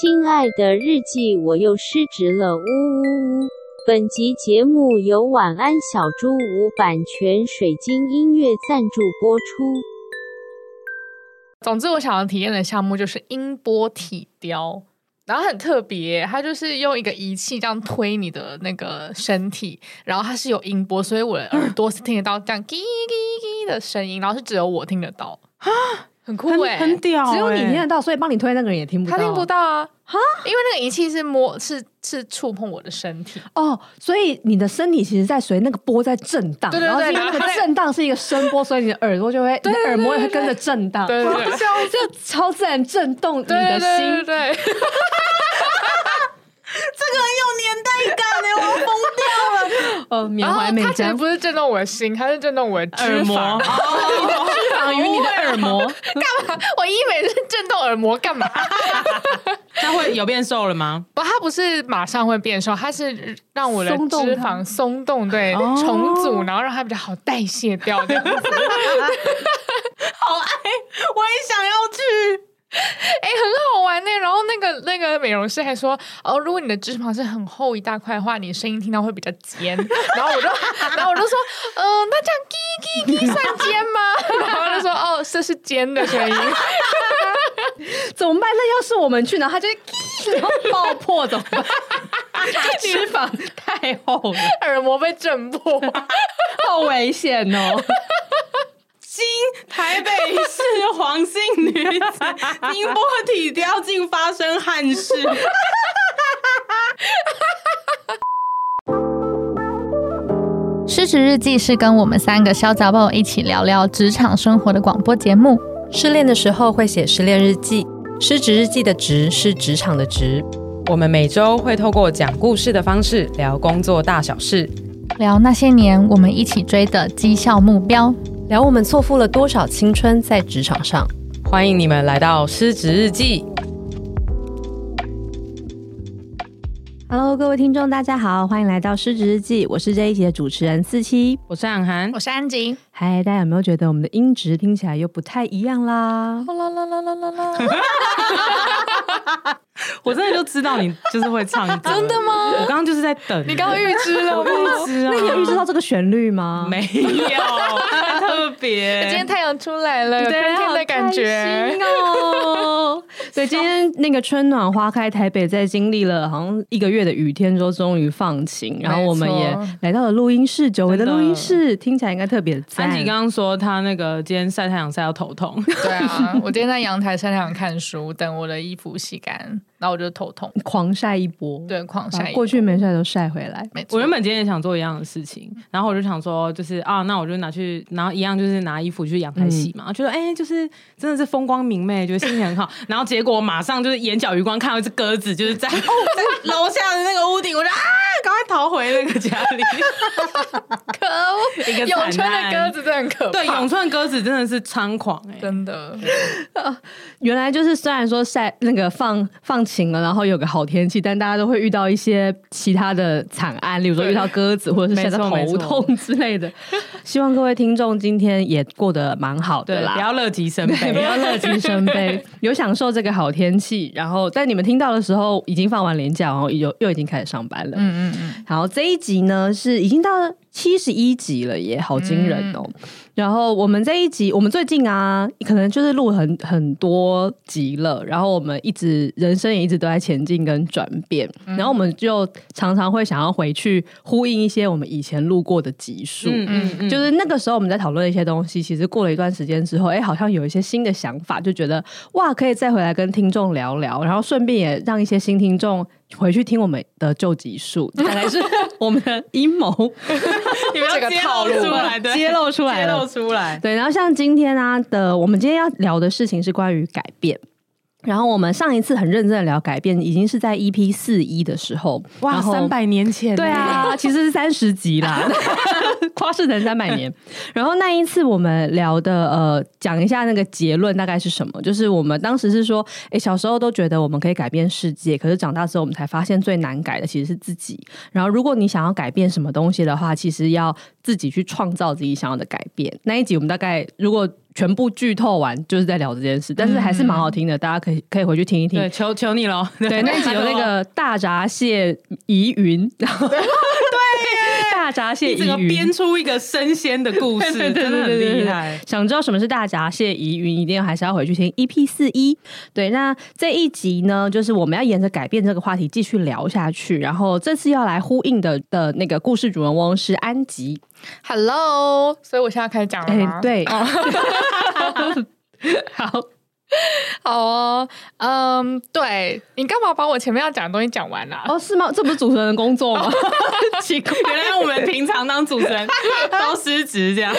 亲爱的日记，我又失职了，呜呜呜！本集节目由晚安小猪屋版权水晶音乐赞助播出。总之，我想要体验的项目就是音波体雕，然后很特别，它就是用一个仪器这样推你的那个身体，然后它是有音波，所以我的耳朵是听得到这样“叽叽叽”的声音，然后是只有我听得到很酷哎、欸，很屌、欸，只有你听得到，所以帮你推那个人也听不到，他听不到啊，哈，因为那个仪器是摸，是是触碰我的身体。哦，所以你的身体其实在随那个波在震荡，对对对，然后那个震荡是一个声波，所以你的耳朵就会，对耳膜也会跟着震荡，对对对，就超自然震动你的心，对，对，对，对。这个很有年代感哎，我要疯。呃，缅怀美。它其实不是震动我的心，它是震动我的脂肪。哦、你的脂肪与你的耳膜干嘛？我医美是震动耳膜干嘛？那会有变瘦了吗？不，它不是马上会变瘦，它是让我的脂肪松动，对，重组，然后让它比较好代谢掉这样子。好爱，我也想要去。哎、欸，很好玩呢。然后那个那个美容师还说，哦，如果你的脂肪是很厚一大块的话，你的声音听到会比较尖。然后我就，然后我就说，嗯、呃，那这样叽叽叽算尖吗？然后他就说，哦，这是尖的声音。怎么办？那要是我们去呢？他就然后爆破怎么办？脂肪太厚了，耳膜被震破，好危险哦。今台北市黄姓女子音波体雕竟发生憾事。失职日记是跟我们三个小杂宝一起聊聊职场生活的广播节目。失恋的时候会写失恋日记，失职日记的职是职场的职。我们每周会透过讲故事的方式聊工作大小事，聊那些年我们一起追的绩效目标。聊我们错付了多少青春在职场上，欢迎你们来到失职日记。Hello，各位听众，大家好，欢迎来到失职日记。我是这一集的主持人四七，我是涵涵，我是安吉。嗨，大家有没有觉得我们的音质听起来又不太一样啦？啦啦啦啦啦啦！我真的就知道你就是会唱歌，真的吗？我刚刚就是在等，你刚刚预知了我？预知啊？那你有预知到这个旋律吗？没有，特别。今天太阳出来了，有春天的感觉哦。所以今天那个春暖花开，台北在经历了好像一个月的雨天之后，终于放晴。然后我们也来到了录音室，久违的录音室，听起来应该特别赞。安吉刚刚说他那个今天晒太阳晒到头痛。对啊，我今天在阳台晒太阳看书，等我的衣服洗干。然后我就头痛，狂晒一波，对，狂晒一波，过去没晒都晒回来。没错我原本今天也想做一样的事情，然后我就想说，就是啊，那我就拿去，然后一样就是拿衣服去阳台洗嘛，觉得哎，就是真的是风光明媚，觉得心情很好。然后结果马上就是眼角余光看到一只鸽子，就是在在楼下的那个屋顶，我就啊，赶快逃回那个家里。可恶，一个永春的鸽子真的很可怕。对，永春的鸽子真的是猖狂哎，真的。原来就是虽然说晒那个放放。晴了，然后有个好天气，但大家都会遇到一些其他的惨案，例如说遇到鸽子或者是晒得头痛之类的。希望各位听众今天也过得蛮好的啦，不要乐极生悲，不要乐极生悲，有享受这个好天气。然后但你们听到的时候，已经放完年假，然后又又已经开始上班了。嗯嗯嗯。然后这一集呢，是已经到了七十一集了，耶好惊人哦。嗯然后我们这一集，我们最近啊，可能就是录很很多集了。然后我们一直人生也一直都在前进跟转变。嗯、然后我们就常常会想要回去呼应一些我们以前录过的集数。嗯嗯，嗯就是那个时候我们在讨论一些东西，其实过了一段时间之后，哎，好像有一些新的想法，就觉得哇，可以再回来跟听众聊聊，然后顺便也让一些新听众。回去听我们的旧集数，看来是我们的阴谋，你们这个套路出来的，揭露出来，揭露出来。对，然后像今天啊的，我们今天要聊的事情是关于改变。然后我们上一次很认真的聊改变，已经是在 EP 四一的时候，哇，三百年前，对啊，其实是三十集啦，夸饰成三百年。然后那一次我们聊的，呃，讲一下那个结论大概是什么？就是我们当时是说，哎，小时候都觉得我们可以改变世界，可是长大之后我们才发现最难改的其实是自己。然后如果你想要改变什么东西的话，其实要自己去创造自己想要的改变。那一集我们大概如果全部剧透完，就是在聊这件事，但是还是蛮好听的，嗯、大家可以可以回去听一听。对，求求你了。对，那一集有那个大闸蟹疑云，然后 对。大闸蟹疑云，编出一个生鲜的故事，真的很厉害。想知道什么是大闸蟹疑云，一定还是要回去听 EP 四一。对，那这一集呢，就是我们要沿着改变这个话题继续聊下去。然后这次要来呼应的的那个故事主人翁是安吉。Hello，所以我现在开始讲了吗？欸、对，好。好哦，嗯，对，你干嘛把我前面要讲的东西讲完了？啊？哦，是吗？这不是主持人的工作吗？奇怪，原来我们平常当主持人 都失职这样。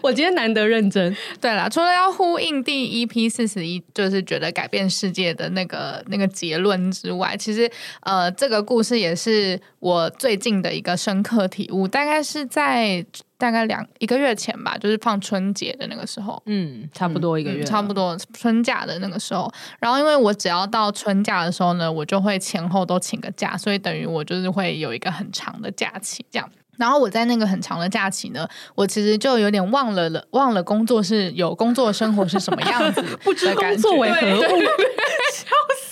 我今天难得认真。对了，除了要呼应第一批四十一，就是觉得改变世界的那个那个结论之外，其实呃，这个故事也是我最近的一个深刻体悟，大概是在。大概两一个月前吧，就是放春节的那个时候，嗯，差不多一个月，嗯，差不多春假的那个时候。然后，因为我只要到春假的时候呢，我就会前后都请个假，所以等于我就是会有一个很长的假期这样。然后我在那个很长的假期呢，我其实就有点忘了了，忘了工作是有工作生活是什么样子，不知工作为何物，笑死，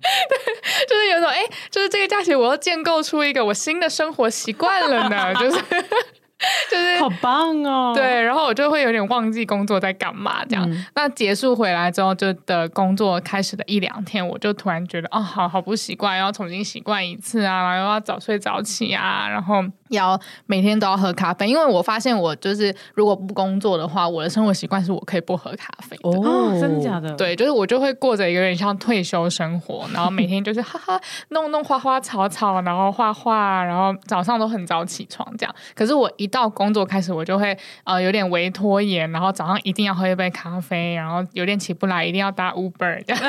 对 就是有种哎，就是这个假期我要建构出一个我新的生活习惯了呢，就是。就是好棒哦，对，然后我就会有点忘记工作在干嘛这样。嗯、那结束回来之后，就的工作开始的一两天，我就突然觉得，哦，好好不习惯，要重新习惯一次啊，然后要早睡早起啊，然后要每天都要喝咖啡，因为我发现我就是如果不工作的话，我的生活习惯是我可以不喝咖啡的。哦，真的假的？对，就是我就会过着一个有点像退休生活，然后每天就是哈哈弄弄花花草草，然后画画，然后早上都很早起床这样。可是我一一到工作开始，我就会呃有点微拖延，然后早上一定要喝一杯咖啡，然后有点起不来，一定要搭 Uber 这样。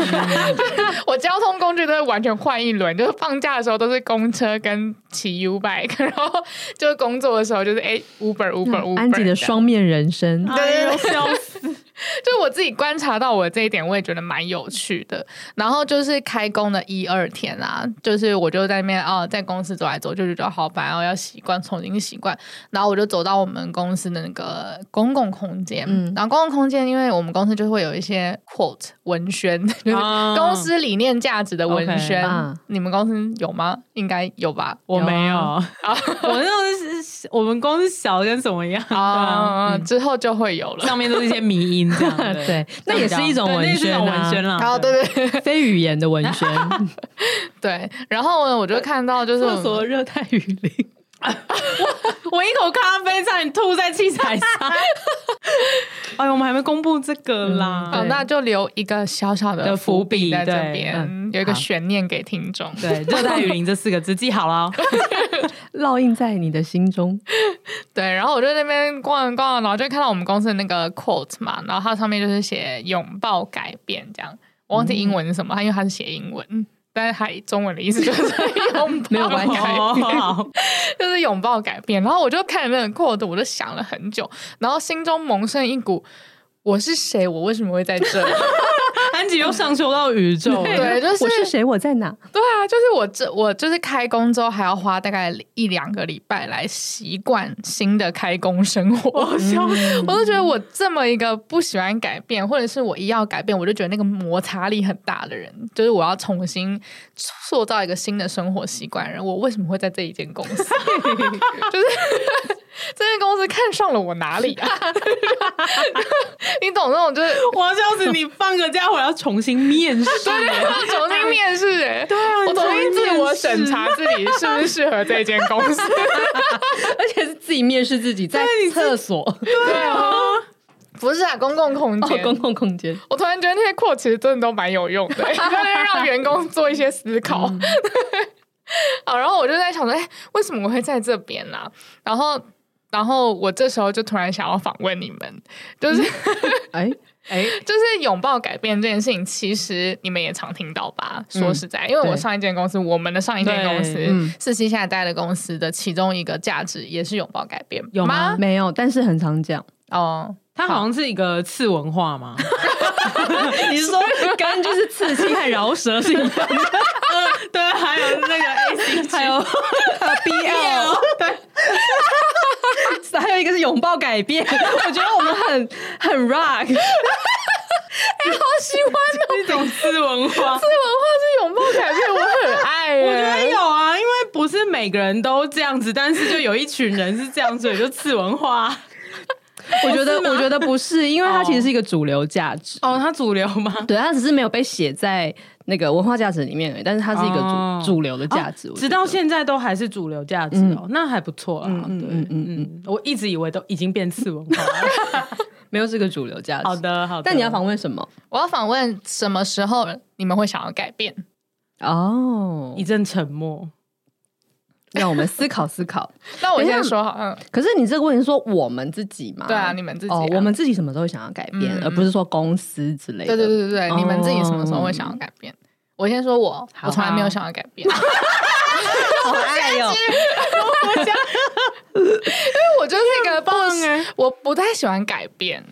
我交通工具都会完全换一轮，就是放假的时候都是公车跟骑 U bike，然后就是工作的时候就是哎 Uber Uber Uber。安吉的双面人生，对对对，笑死。就我自己观察到我这一点，我也觉得蛮有趣的。然后就是开工的一二天啊，就是我就在那边哦，在公司走来走去，就觉得好烦哦，要习惯，重新习惯。然后我就走到我们公司的那个公共空间，嗯，然后公共空间，因为我们公司就会有一些 quote 文宣，就是公司理念价值的文宣。Okay, 你们公司有吗？应该有吧？我没有。啊，我那种是我们公司小跟什么一样。啊，之后就会有了，上面都是一些迷音。这样 对，对，那也是一种文宣，啊，文宣了。然后对对，对，非语言的文宣。对，然后呢，我就看到就是厕所热带雨林，我 我一口咖啡差点吐在器材上。哎呦，我们还没公布这个啦，嗯、那就留一个小小的伏笔在这边，嗯、有一个悬念给听众。对，热带雨林这四个字记好了，烙印在你的心中。对，然后我就在那边逛逛，然后就看到我们公司的那个 quote 嘛，然后它上面就是写“拥抱改变”这样，我忘记英文是什么，它因为它是写英文，但是它中文的意思就是拥抱没有关系，就是拥抱改变。然后我就看那个 quote，我就想了很久，然后心中萌生一股。我是谁？我为什么会在这里？安吉又上修到宇宙，对，就是我是谁？我在哪？对啊，就是我这我就是开工之后还要花大概一两个礼拜来习惯新的开工生活。我都觉得我这么一个不喜欢改变，或者是我一要改变，我就觉得那个摩擦力很大的人，就是我要重新塑造一个新的生活习惯。人，我为什么会在这一间公司？就是。这间公司看上了我哪里啊？你懂那种就是，我要笑死你！放个假我要重新面试，对，重新面试，哎，对啊，我重新自我审查自己是不是适合这间公司，而且是自己面试自己在厕所，对啊，不是啊，公共空间，公共空间。我突然觉得那些 quote 其实真的都蛮有用的，就是让员工做一些思考。好，然后我就在想说，哎，为什么我会在这边呢？然后。然后我这时候就突然想要访问你们，就是，哎哎，就是拥抱改变这件事情，其实你们也常听到吧？嗯、说实在，因为我上一间公司，我们的上一间公司，四七现在待的公司的其中一个价值也是拥抱改变，有吗？没有，但是很常讲哦。它好像是一个次文化吗？你是说跟就是刺青和饶舌是一样的？对，还有那个 A C，还有 B L，对。拥抱改变。我觉得我们很很 rock，哎，好喜欢哦！一种次文化，次文化是拥抱改变，我很爱。我觉得有啊，因为不是每个人都这样子，但是就有一群人是这样子，所以就次文化。我觉得，我觉得不是，因为它其实是一个主流价值。哦，它主流吗？对，它只是没有被写在那个文化价值里面，但是它是一个主、哦、主流的价值、哦，直到现在都还是主流价值哦，嗯、那还不错啊。嗯对嗯嗯嗯，我一直以为都已经变次文化了，没有这个主流价值。好的，好的。但你要访问什么？我要访问什么时候你们会想要改变？哦，一阵沉默。让我们思考思考。那我先说好，嗯。可是你这个问题说我们自己嘛？对啊，你们自己、啊。哦，我们自己什么时候会想要改变，嗯、而不是说公司之类的。对对对对对，哦、你们自己什么时候会想要改变？我先说我，好我从来没有想要改变。好爱哟！因为我就是一个不，我不太喜欢改变。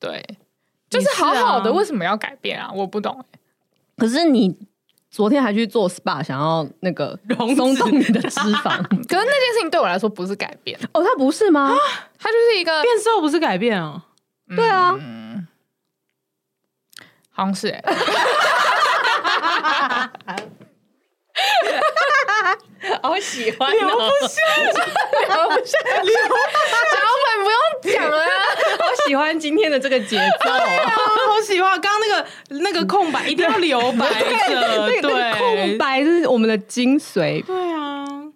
对，就是好好的，为什么要改变啊？我不懂。可是你。昨天还去做 SPA，想要那个松动你的脂肪，可是那件事情对我来说不是改变。哦，它不是吗？它就是一个变瘦，不是改变哦。对啊，好像是哎，好喜欢，留不下，留不下，脚本不用讲了。呀，好喜欢今天的这个节奏。啊，好喜欢刚刚那个那个空白一定要留白的，对，空白是我们的精髓。对啊，嗯，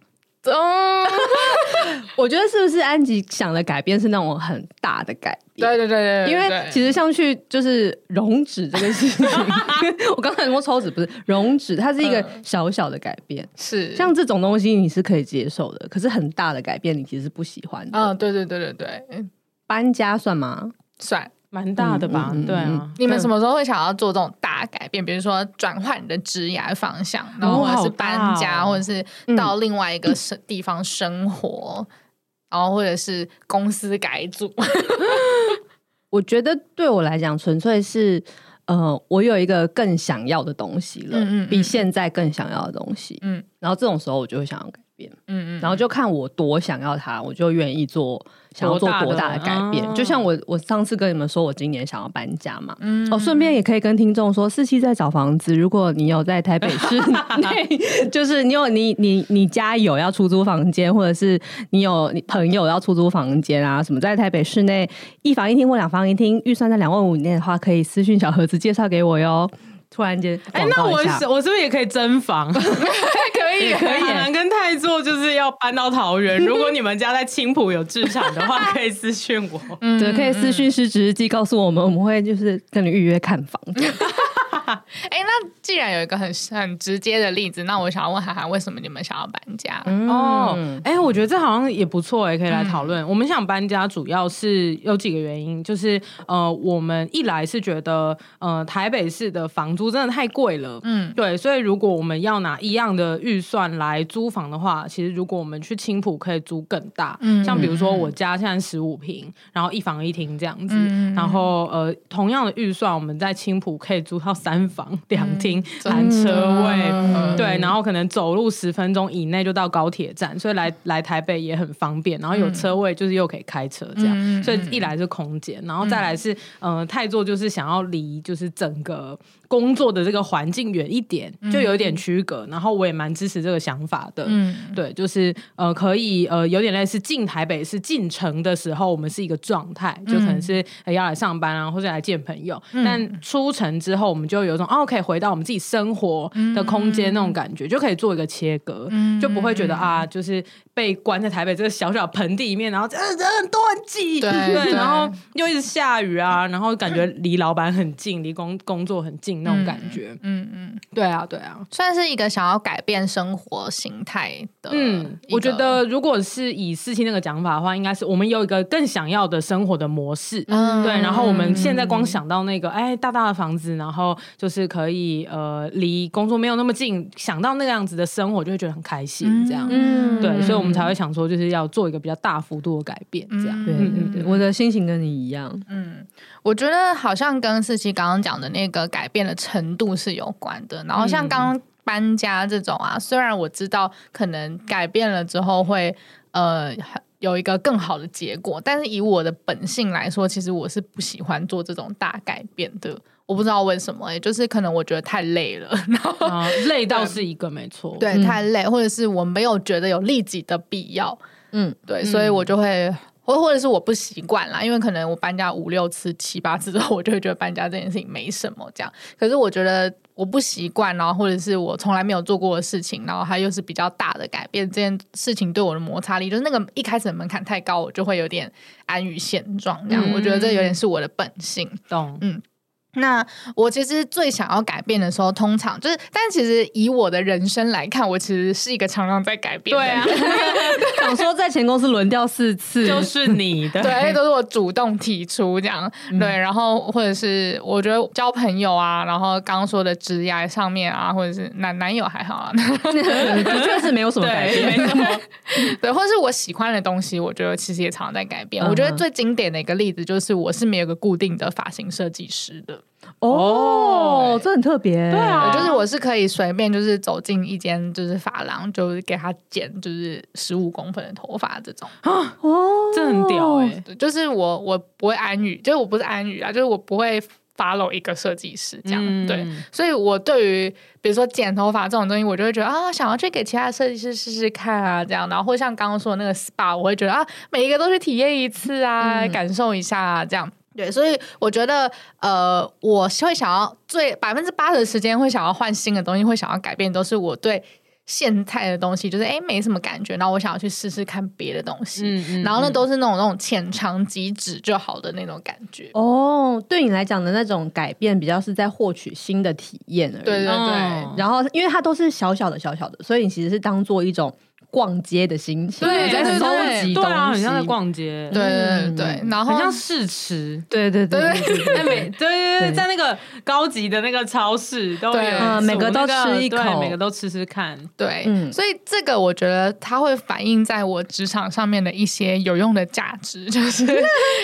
我觉得是不是安吉想的改变是那种很大的改变？对对对对，因为其实像去就是溶脂这个事情，我刚才说抽脂不是溶脂，它是一个小小的改变。是像这种东西你是可以接受的，可是很大的改变你其实是不喜欢的。嗯，对对对对对，搬家算吗？算。蛮大的吧，嗯嗯嗯、对啊。你们什么时候会想要做这种大改变？比如说转换你的职业方向，然后或者是搬家，哦哦、或者是到另外一个生地方生活，嗯、然后或者是公司改组。我觉得对我来讲，纯粹是呃，我有一个更想要的东西了，嗯嗯嗯、比现在更想要的东西。嗯，然后这种时候我就会想要改变。嗯嗯，然后就看我多想要它，我就愿意做。想要做多大的改变？哦、就像我，我上次跟你们说，我今年想要搬家嘛。嗯，哦，顺便也可以跟听众说，四期在找房子。如果你有在台北市 内，就是你有你你你家有要出租房间，或者是你有你朋友要出租房间啊，什么在台北市内一房一厅或两房一厅，预算在两万五以内的话，可以私讯小盒子介绍给我哟。突然间，哎、欸，那我我是不是也可以增房？可以，可以。海南跟太座就是要搬到桃园，如果你们家在青浦有置产的话，可以私讯我。嗯，对，可以私讯失职日记告诉我们，我们会就是跟你预约看房。哎，那既然有一个很很直接的例子，那我想要问涵涵，为什么你们想要搬家？嗯、哦，哎，我觉得这好像也不错，哎，可以来讨论。嗯、我们想搬家，主要是有几个原因，就是呃，我们一来是觉得呃，台北市的房租真的太贵了，嗯，对，所以如果我们要拿一样的预算来租房的话，其实如果我们去青浦可以租更大，嗯，像比如说我家现在十五平，然后一房一厅这样子，嗯、然后呃，同样的预算，我们在青浦可以租到三。三房两厅含车位，嗯、对，然后可能走路十分钟以内就到高铁站，所以来来台北也很方便。然后有车位，就是又可以开车这样，嗯、所以一来是空间，然后再来是，嗯、呃，太座就是想要离就是整个。工作的这个环境远一点，就有一点区隔。嗯、然后我也蛮支持这个想法的。嗯，对，就是呃，可以呃，有点类似进台北是进城的时候，我们是一个状态，就可能是、呃、要来上班啊，或者来见朋友。嗯、但出城之后，我们就有一种哦，可以回到我们自己生活的空间那种感觉，嗯、就可以做一个切割，嗯、就不会觉得啊，就是被关在台北这个小小盆地里面，然后人很多很挤，对，然后又一直下雨啊，然后感觉离老板很近，离工工作很近。那种感觉，嗯嗯，对啊，对啊，算是一个想要改变生活形态的。嗯，我觉得如果是以四七那个讲法的话，应该是我们有一个更想要的生活的模式。嗯，对。然后我们现在光想到那个，哎，大大的房子，然后就是可以呃离工作没有那么近，想到那个样子的生活，就会觉得很开心。这样，嗯，对，所以我们才会想说，就是要做一个比较大幅度的改变。这样，对对对，我的心情跟你一样。嗯，我觉得好像跟四七刚刚讲的那个改变的程度是有关的，然后像刚刚搬家这种啊，嗯、虽然我知道可能改变了之后会呃有一个更好的结果。但是以我的本性来说，其实我是不喜欢做这种大改变的。我不知道为什么、欸，就是可能我觉得太累了，然后、啊、累倒是一个没错，对，太累，或者是我没有觉得有立即的必要，嗯，对，所以我就会。或或者是我不习惯啦，因为可能我搬家五六次、七八次之后，我就会觉得搬家这件事情没什么这样。可是我觉得我不习惯，然后或者是我从来没有做过的事情，然后它又是比较大的改变，这件事情对我的摩擦力，就是那个一开始的门槛太高，我就会有点安于现状。这样，嗯、我觉得这有点是我的本性。懂，嗯。那我其实最想要改变的时候，通常就是，但其实以我的人生来看，我其实是一个常常在改变的。对啊，想说在前公司轮调四次，就是你的，对，都是我主动提出这样。嗯、对，然后或者是我觉得交朋友啊，然后刚刚说的职业上面啊，或者是男男友还好啊，确是没有什么改变。对，对，或者是我喜欢的东西，我觉得其实也常常在改变。嗯、我觉得最经典的一个例子就是，我是没有个固定的发型设计师的。哦，对。这很特别，对啊，就是我是可以随便就是走进一间就是发廊，就是给他剪就是十五公分的头发这种。哦，这很屌哎、欸，就是我我不会安于，就是我不是安于啊，就是我不会 follow 一个设计师这样，嗯、对，所以我对于比如说剪头发这种东西，我就会觉得啊，想要去给其他设计师试试看啊，这样，然后或像刚刚说的那个 SPA，我会觉得啊，每一个都去体验一次啊，嗯、感受一下啊，这样。对，所以我觉得，呃，我会想要最百分之八十的时间会想要换新的东西，会想要改变，都是我对现在的东西就是哎没什么感觉，然后我想要去试试看别的东西，嗯嗯、然后那都是那种那种浅尝即止就好的那种感觉。哦，对你来讲的那种改变，比较是在获取新的体验而已。对对对，哦、然后因为它都是小小的小小的，所以你其实是当做一种。逛街的心情，对，在收集东西，对啊，很像在逛街，对对对，然后很像试吃，对对对。对对，在每对对对，在那个高级的那个超市都有，每个都吃一口，每个都吃吃看，对，所以这个我觉得它会反映在我职场上面的一些有用的价值，就是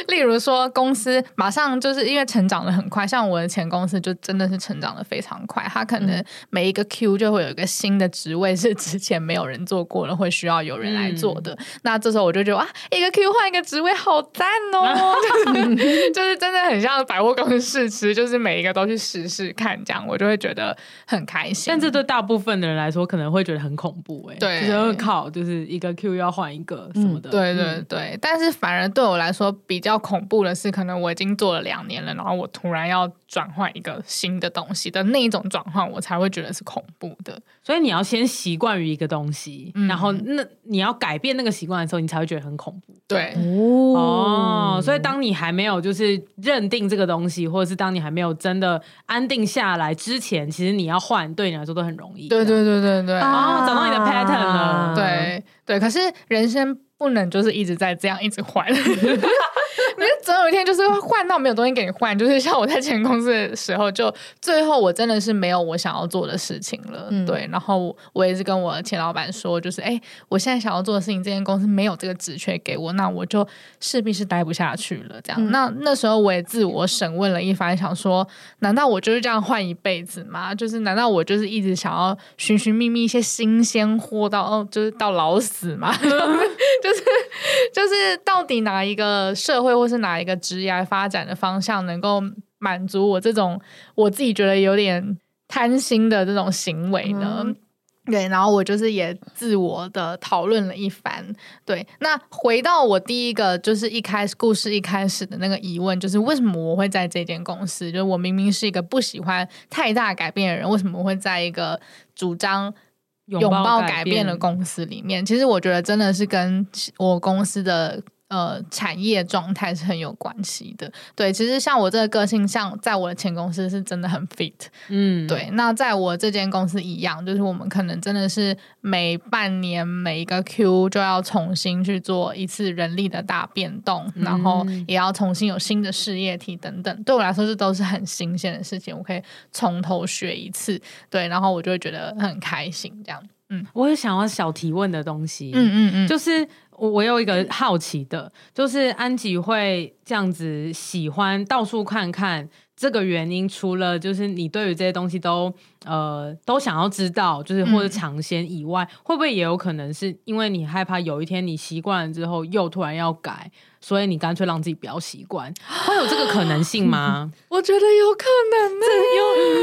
例如说公司马上就是因为成长的很快，像我的前公司就真的是成长的非常快，它可能每一个 Q 就会有一个新的职位是之前没有人做过的。会需要有人来做的，嗯、那这时候我就觉得啊，一个 Q 换一个职位，好赞哦！就是真的很像百货公司试吃，就是每一个都去试试看，这样我就会觉得很开心。但这对大部分的人来说，可能会觉得很恐怖哎、欸，对，就是会靠，就是一个 Q 要换一个什么的，嗯、对对对。但是反而对我来说比较恐怖的是，可能我已经做了两年了，然后我突然要转换一个新的东西的那一种转换，我才会觉得是恐怖的。所以你要先习惯于一个东西，嗯、然后那你要改变那个习惯的时候，你才会觉得很恐怖。对哦，所以当你还没有就是认定这个东西，或者是当你还没有真的安定下来之前，其实你要换，对你来说都很容易。对对对对对，哦，找到你的 pattern 了。对对，可是人生不能就是一直在这样一直换。你总有一天就是换到没有东西给你换，就是像我在前公司的时候，就最后我真的是没有我想要做的事情了，嗯、对。然后我也是跟我前老板说，就是哎，我现在想要做的事情，这间公司没有这个职缺给我，那我就势必是待不下去了。这样，嗯、那那时候我也自我审问了一番，想说，难道我就是这样换一辈子吗？就是难道我就是一直想要寻寻觅觅一些新鲜货到哦，就是到老死吗？就是就是到底哪一个社会？或是哪一个职业发展的方向能够满足我这种我自己觉得有点贪心的这种行为呢？嗯、对，然后我就是也自我的讨论了一番。对，那回到我第一个就是一开始故事一开始的那个疑问，就是为什么我会在这间公司？就是我明明是一个不喜欢太大改变的人，为什么我会在一个主张拥抱改变的公司里面？其实我觉得真的是跟我公司的。呃，产业状态是很有关系的。对，其实像我这个个性，像在我的前公司是真的很 fit。嗯，对。那在我这间公司一样，就是我们可能真的是每半年每一个 Q 就要重新去做一次人力的大变动，嗯、然后也要重新有新的事业体等等。对我来说，这都是很新鲜的事情，我可以从头学一次。对，然后我就会觉得很开心，这样。嗯，我也想要小提问的东西。嗯嗯嗯，就是我我有一个好奇的，就是安吉会这样子喜欢到处看看。这个原因除了就是你对于这些东西都呃都想要知道，就是或者尝鲜以外，嗯、会不会也有可能是因为你害怕有一天你习惯了之后又突然要改，所以你干脆让自己不要习惯，会有这个可能性吗？我觉得有可能呢，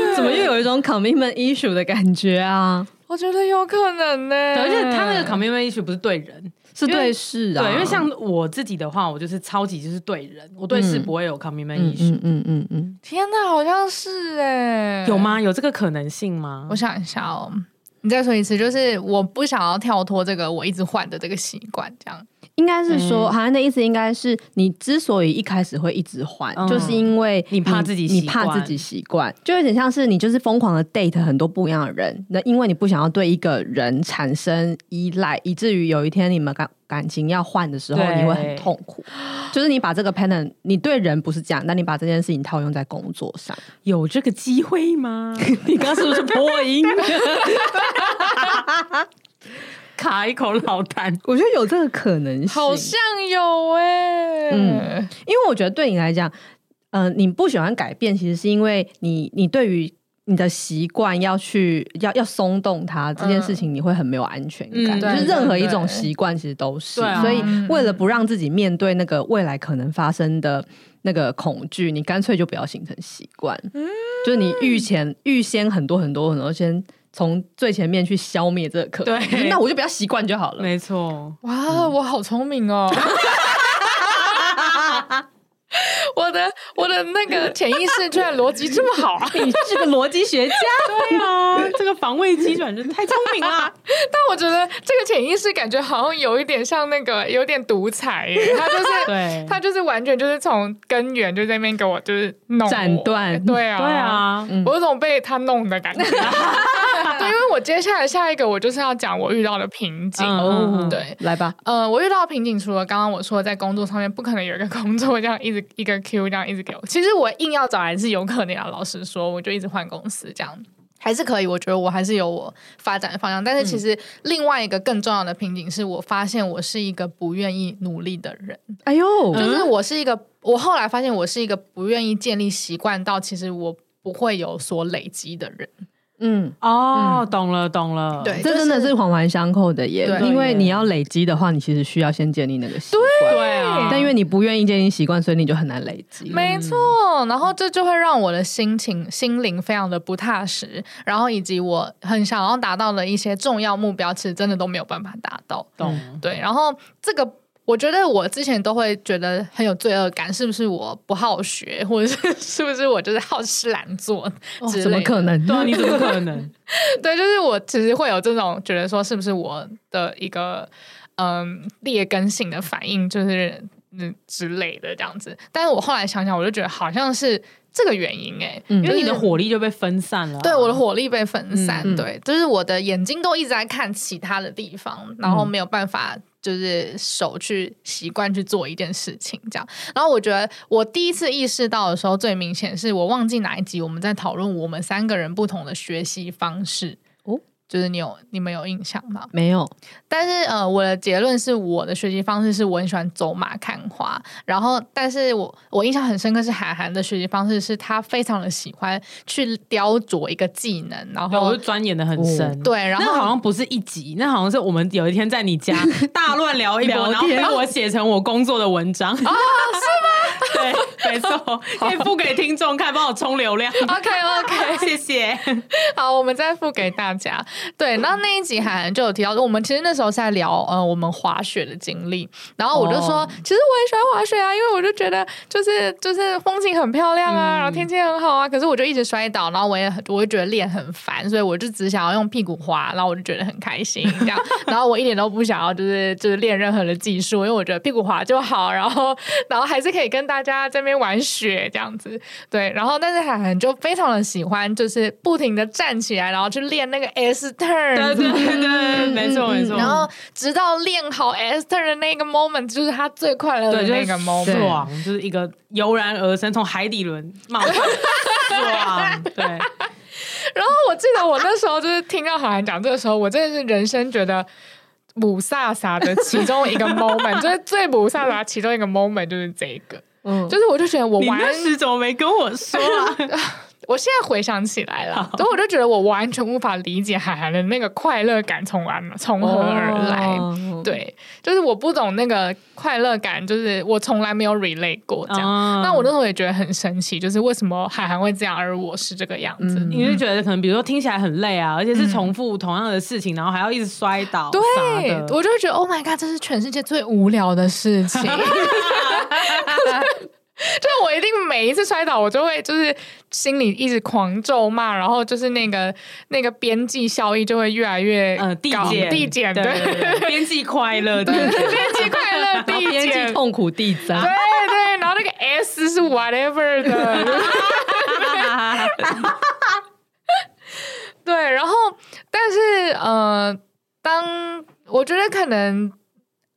又 怎么又有一种 commitment issue 的感觉啊？我觉得有可能呢，而且他那个 commitment issue 不是对人。是对事啊，对，因为像我自己的话，我就是超级就是对人，我对事不会有 commitment issue。嗯嗯嗯嗯，天哪，好像是哎，有吗？有这个可能性吗？我想一下哦，你再说一次，就是我不想要跳脱这个我一直换的这个习惯，这样。应该是说，好像的意思应该是，你之所以一开始会一直换，嗯、就是因为你，怕自己习惯，你怕自己习惯，就有点像是你就是疯狂的 date 很多不一样的人，那因为你不想要对一个人产生依赖，以至于有一天你们感感情要换的时候，你会很痛苦。就是你把这个 pattern，你对人不是这样，但你把这件事情套用在工作上，有这个机会吗？你刚刚是不是破音？卡一口老痰，我觉得有这个可能性，好像有哎、欸，嗯，因为我觉得对你来讲，嗯、呃，你不喜欢改变，其实是因为你你对于你的习惯要去要要松动它这件事情，你会很没有安全感，嗯、就是任何一种习惯其实都是，所以为了不让自己面对那个未来可能发生的那个恐惧，你干脆就不要形成习惯，嗯，就是你预前预先很多很多很多先。从最前面去消灭这个可能，对，那我就比较习惯就好了。没错，哇，我好聪明哦。我的我的那个潜意识居然逻辑这么好啊！你是个逻辑学家，对啊，这个防卫机转真的太聪明了。但我觉得这个潜意识感觉好像有一点像那个有点独裁耶，他就是对，他就是完全就是从根源就在那边给我就是弄斩断，对啊，对啊，我有种被他弄的感觉。对，因为我接下来下一个我就是要讲我遇到的瓶颈，哦，对，来吧。呃，我遇到瓶颈除了刚刚我说的在工作上面不可能有一个工作这样一直一个。Q 这样一直给我，其实我硬要找还是有可能啊。老实说，我就一直换公司，这样还是可以。我觉得我还是有我发展的方向。但是其实另外一个更重要的瓶颈是我发现我是一个不愿意努力的人。哎呦，就是我是一个，我后来发现我是一个不愿意建立习惯到其实我不会有所累积的人。嗯哦，懂了懂了，对，这真的是环环相扣的耶。因为你要累积的话，你其实需要先建立那个习惯，对啊。但因为你不愿意建立习惯，所以你就很难累积。没错，然后这就会让我的心情、心灵非常的不踏实，然后以及我很想要达到的一些重要目标，其实真的都没有办法达到。懂，对，然后这个。我觉得我之前都会觉得很有罪恶感，是不是我不好学，或者是是不是我就是好吃懒做之类的？怎么可能？对，你怎么可能？对，就是我其实会有这种觉得说，是不是我的一个嗯劣根性的反应，就是嗯之类的这样子。但是我后来想想，我就觉得好像是这个原因哎、欸，嗯、因为你的火力就被分散了、啊。对，我的火力被分散，嗯、对，就是我的眼睛都一直在看其他的地方，然后没有办法。就是手去习惯去做一件事情，这样。然后我觉得我第一次意识到的时候，最明显是我忘记哪一集我们在讨论我们三个人不同的学习方式。就是你有你们有印象吗？没有，但是呃，我的结论是我的学习方式是我很喜欢走马看花，然后，但是我我印象很深刻是韩寒的学习方式是他非常的喜欢去雕琢一个技能，然后我就钻研的很深，哦、对，然后那好像不是一集，那好像是我们有一天在你家 大乱聊一波，聊然后被我写成我工作的文章啊、哦，是吗？对，没错，可以付给听众看，帮我充流量。OK OK，谢谢。好，我们再付给大家。对，然后那一集还就有提到，我们其实那时候是在聊呃我们滑雪的经历，然后我就说，oh. 其实我也喜欢滑雪啊，因为我就觉得就是就是风景很漂亮啊，嗯、然后天气很好啊，可是我就一直摔倒，然后我也很我就觉得练很烦，所以我就只想要用屁股滑，然后我就觉得很开心这样，然后我一点都不想要就是就是练任何的技术，因为我觉得屁股滑就好，然后然后还是可以跟大家这边玩雪这样子，对，然后但是海涵就非常的喜欢，就是不停的站起来，然后去练那个 S。turn 对对对，没错没错。然后直到练好 S turn 的那个 moment，就是他最快乐的那个 moment，爽，就是一个油然而生，从海底轮冒出来，爽。对。然后我记得我那时候就是听到海涵讲这个时候，我真的是人生觉得。母萨萨的其中一个 moment，就是最母萨萨其中一个 moment 就是这个，嗯，就是我就觉得我玩，你那时怎么没跟我说啊？我现在回想起来了，所以我就觉得我完全无法理解海涵的那个快乐感从哪从何而来。Oh. 对，就是我不懂那个快乐感，就是我从来没有 relate 过这样。Oh. 那我那时候也觉得很神奇，就是为什么海涵会这样，而我是这个样子？你就觉得可能比如说听起来很累啊，而且是重复同样的事情，嗯、然后还要一直摔倒。对，我就会觉得 Oh my God，这是全世界最无聊的事情。就是我一定每一次摔倒，我就会就是心里一直狂咒骂，然后就是那个那个边际效益就会越来越呃递减递减，对边际快乐对 边际快乐递减，边际 痛苦递增，对对，然后那个 S 是 whatever 的，对，然后但是呃，当我觉得可能。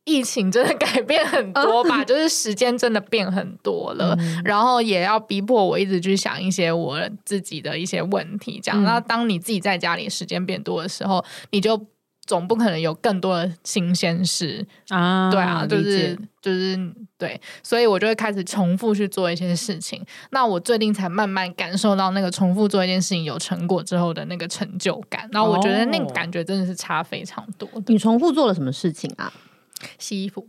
疫情真的改变很多吧，就是时间真的变很多了，嗯、然后也要逼迫我一直去想一些我自己的一些问题。这样，那、嗯、当你自己在家里时间变多的时候，你就总不可能有更多的新鲜事啊。对啊，就是就是对，所以我就会开始重复去做一些事情。那我最近才慢慢感受到那个重复做一件事情有成果之后的那个成就感。然后我觉得那个感觉真的是差非常多。你重复做了什么事情啊？洗衣服，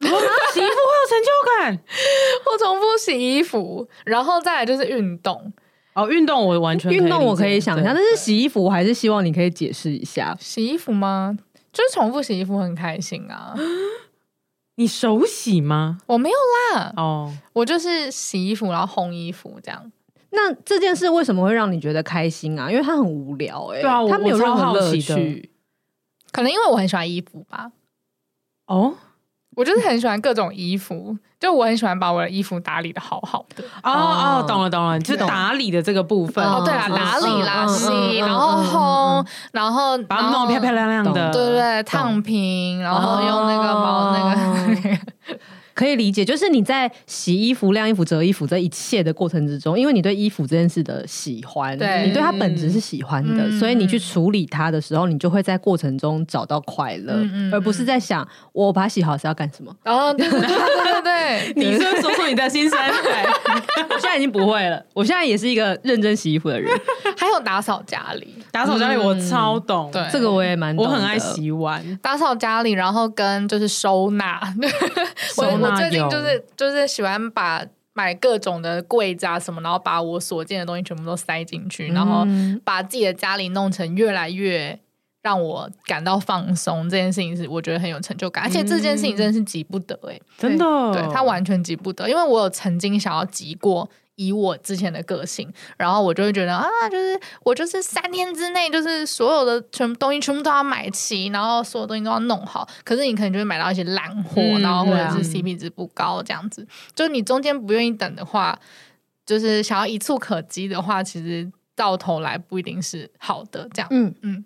洗衣服会有成就感。我重复洗衣服，然后再来就是运动。哦，运动我完全运动我可以想象，但是洗衣服我还是希望你可以解释一下。洗衣服吗？就是重复洗衣服很开心啊。你手洗吗？我没有啦。哦，我就是洗衣服，然后烘衣服这样。那这件事为什么会让你觉得开心啊？因为它很无聊哎、欸。对啊，它没有任何乐趣。可能因为我很喜欢衣服吧。哦，我就是很喜欢各种衣服，就我很喜欢把我的衣服打理的好好的。哦哦，懂了懂了，就是打理的这个部分。哦，对啦，打理啦，洗，然后烘，然后把它弄得漂漂亮亮的，对对对，烫平，然后用那个毛那个。可以理解，就是你在洗衣服、晾衣服、折衣服这一切的过程之中，因为你对衣服这件事的喜欢，对你对它本质是喜欢的，嗯、所以你去处理它的时候，你就会在过程中找到快乐，嗯、而不是在想我把它洗好是要干什么。哦，对对对对对，你是说出你的心声？我现在已经不会了，我现在也是一个认真洗衣服的人。还有打扫家里，打扫家里我超懂，对。这个我也蛮懂，我很爱洗碗，打扫家里，然后跟就是收纳，收纳。我最近就是就是喜欢把买各种的柜子啊什么，然后把我所见的东西全部都塞进去，嗯、然后把自己的家里弄成越来越让我感到放松。这件事情是我觉得很有成就感，而且这件事情真的是急不得哎、欸，真的，对，他完全急不得，因为我有曾经想要急过。以我之前的个性，然后我就会觉得啊，就是我就是三天之内，就是所有的全部东西全部都要买齐，然后所有东西都要弄好。可是你可能就会买到一些烂货，嗯、然后或者是 CP 值不高这样子。嗯、就你中间不愿意等的话，就是想要一触可及的话，其实到头来不一定是好的。这样，嗯嗯，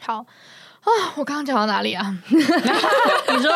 好啊，我刚刚讲到哪里啊？你说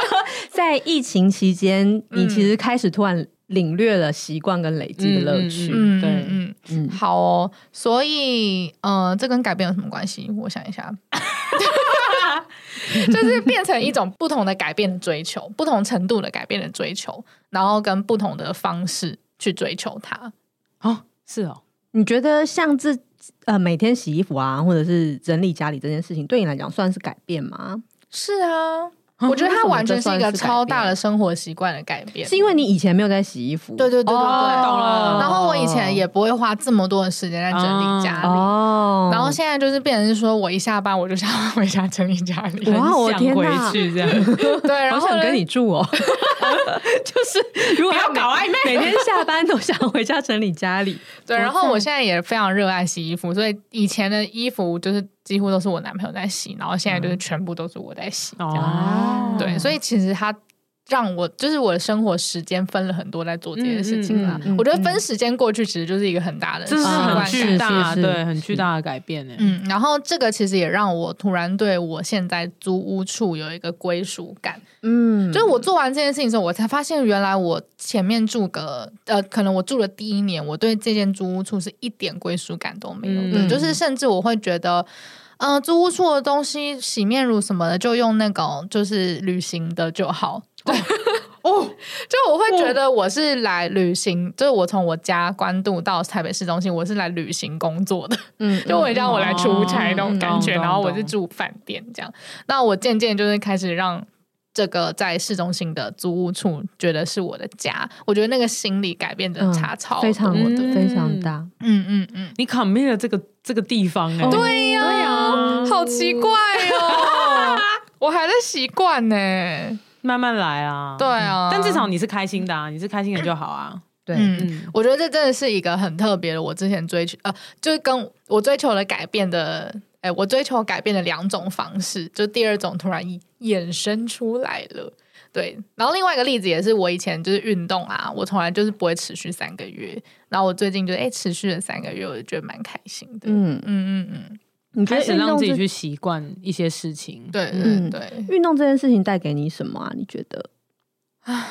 在疫情期间，你其实开始突然。领略了习惯跟累积的乐趣，嗯、对，嗯嗯，好哦，所以，呃，这跟改变有什么关系？我想一下，就是变成一种不同的改变的追求，不同程度的改变的追求，然后跟不同的方式去追求它。哦，是哦，你觉得像这呃每天洗衣服啊，或者是整理家里这件事情，对你来讲算是改变吗？是啊。我觉得它完全是一个超大的生活习惯的改变，是因为你以前没有在洗衣服，对对对对对，懂了。然后我以前也不会花这么多的时间在整理家里，哦。然后现在就是变成是说我一下班我就想 回家整理家里，哇，我天回去这样，对，然后想跟你住哦，就是如果要搞暧昧，每天下班都想回家整理家里，对。然后我现在也非常热爱洗衣服，所以以前的衣服就是。几乎都是我男朋友在洗，然后现在就是全部都是我在洗。哦、嗯，对，所以其实他让我就是我的生活时间分了很多在做这件事情啦。嗯嗯嗯、我觉得分时间过去其实就是一个很大的，这是很巨大，对，很巨大的改变呢。嗯，然后这个其实也让我突然对我现在租屋处有一个归属感。嗯，就是我做完这件事情之后，我才发现原来我前面住个呃，可能我住了第一年，我对这间租屋处是一点归属感都没有的，嗯、就是甚至我会觉得。嗯、呃，租屋处的东西，洗面乳什么的，就用那种就是旅行的就好。对。哦，就我会觉得我是来旅行，哦、就是我从我家关渡到台北市中心，我是来旅行工作的。嗯，就我让我来出差那种感觉，嗯、然后我是住饭店这样。那我渐渐就是开始让这个在市中心的租屋处觉得是我的家。我觉得那个心理改变的差超、嗯、非常的、嗯、非常大。嗯嗯嗯，你 commit 了这个这个地方哎、欸，对呀、啊，呀好奇怪哦，我还在习惯呢。慢慢来啊，对啊，但至少你是开心的啊，你是开心的就好啊。对，嗯，我觉得这真的是一个很特别的，我之前追求呃，就是跟我追求了改变的，哎，我追求改变的两种方式，就第二种突然衍生出来了。对，然后另外一个例子也是我以前就是运动啊，我从来就是不会持续三个月，然后我最近就哎持续了三个月，我就觉得蛮开心的。嗯嗯嗯嗯。你开始让自己去习惯一些事情，对对对。运动这件事情带给你什么啊？你觉得？啊，